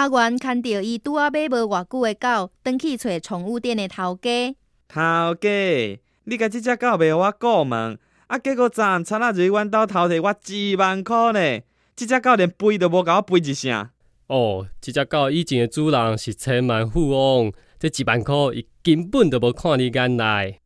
阿元看到伊拄啊买无偌久的狗，转去找宠物店的头家。头家，你甲即只狗卖互我顾万，啊，结果昨暗差仔入阮兜偷摕我几万箍呢！即只狗连吠都无甲我吠一声。哦，即只狗以前的主人是千万富翁，这几万箍伊根本都无看你眼内。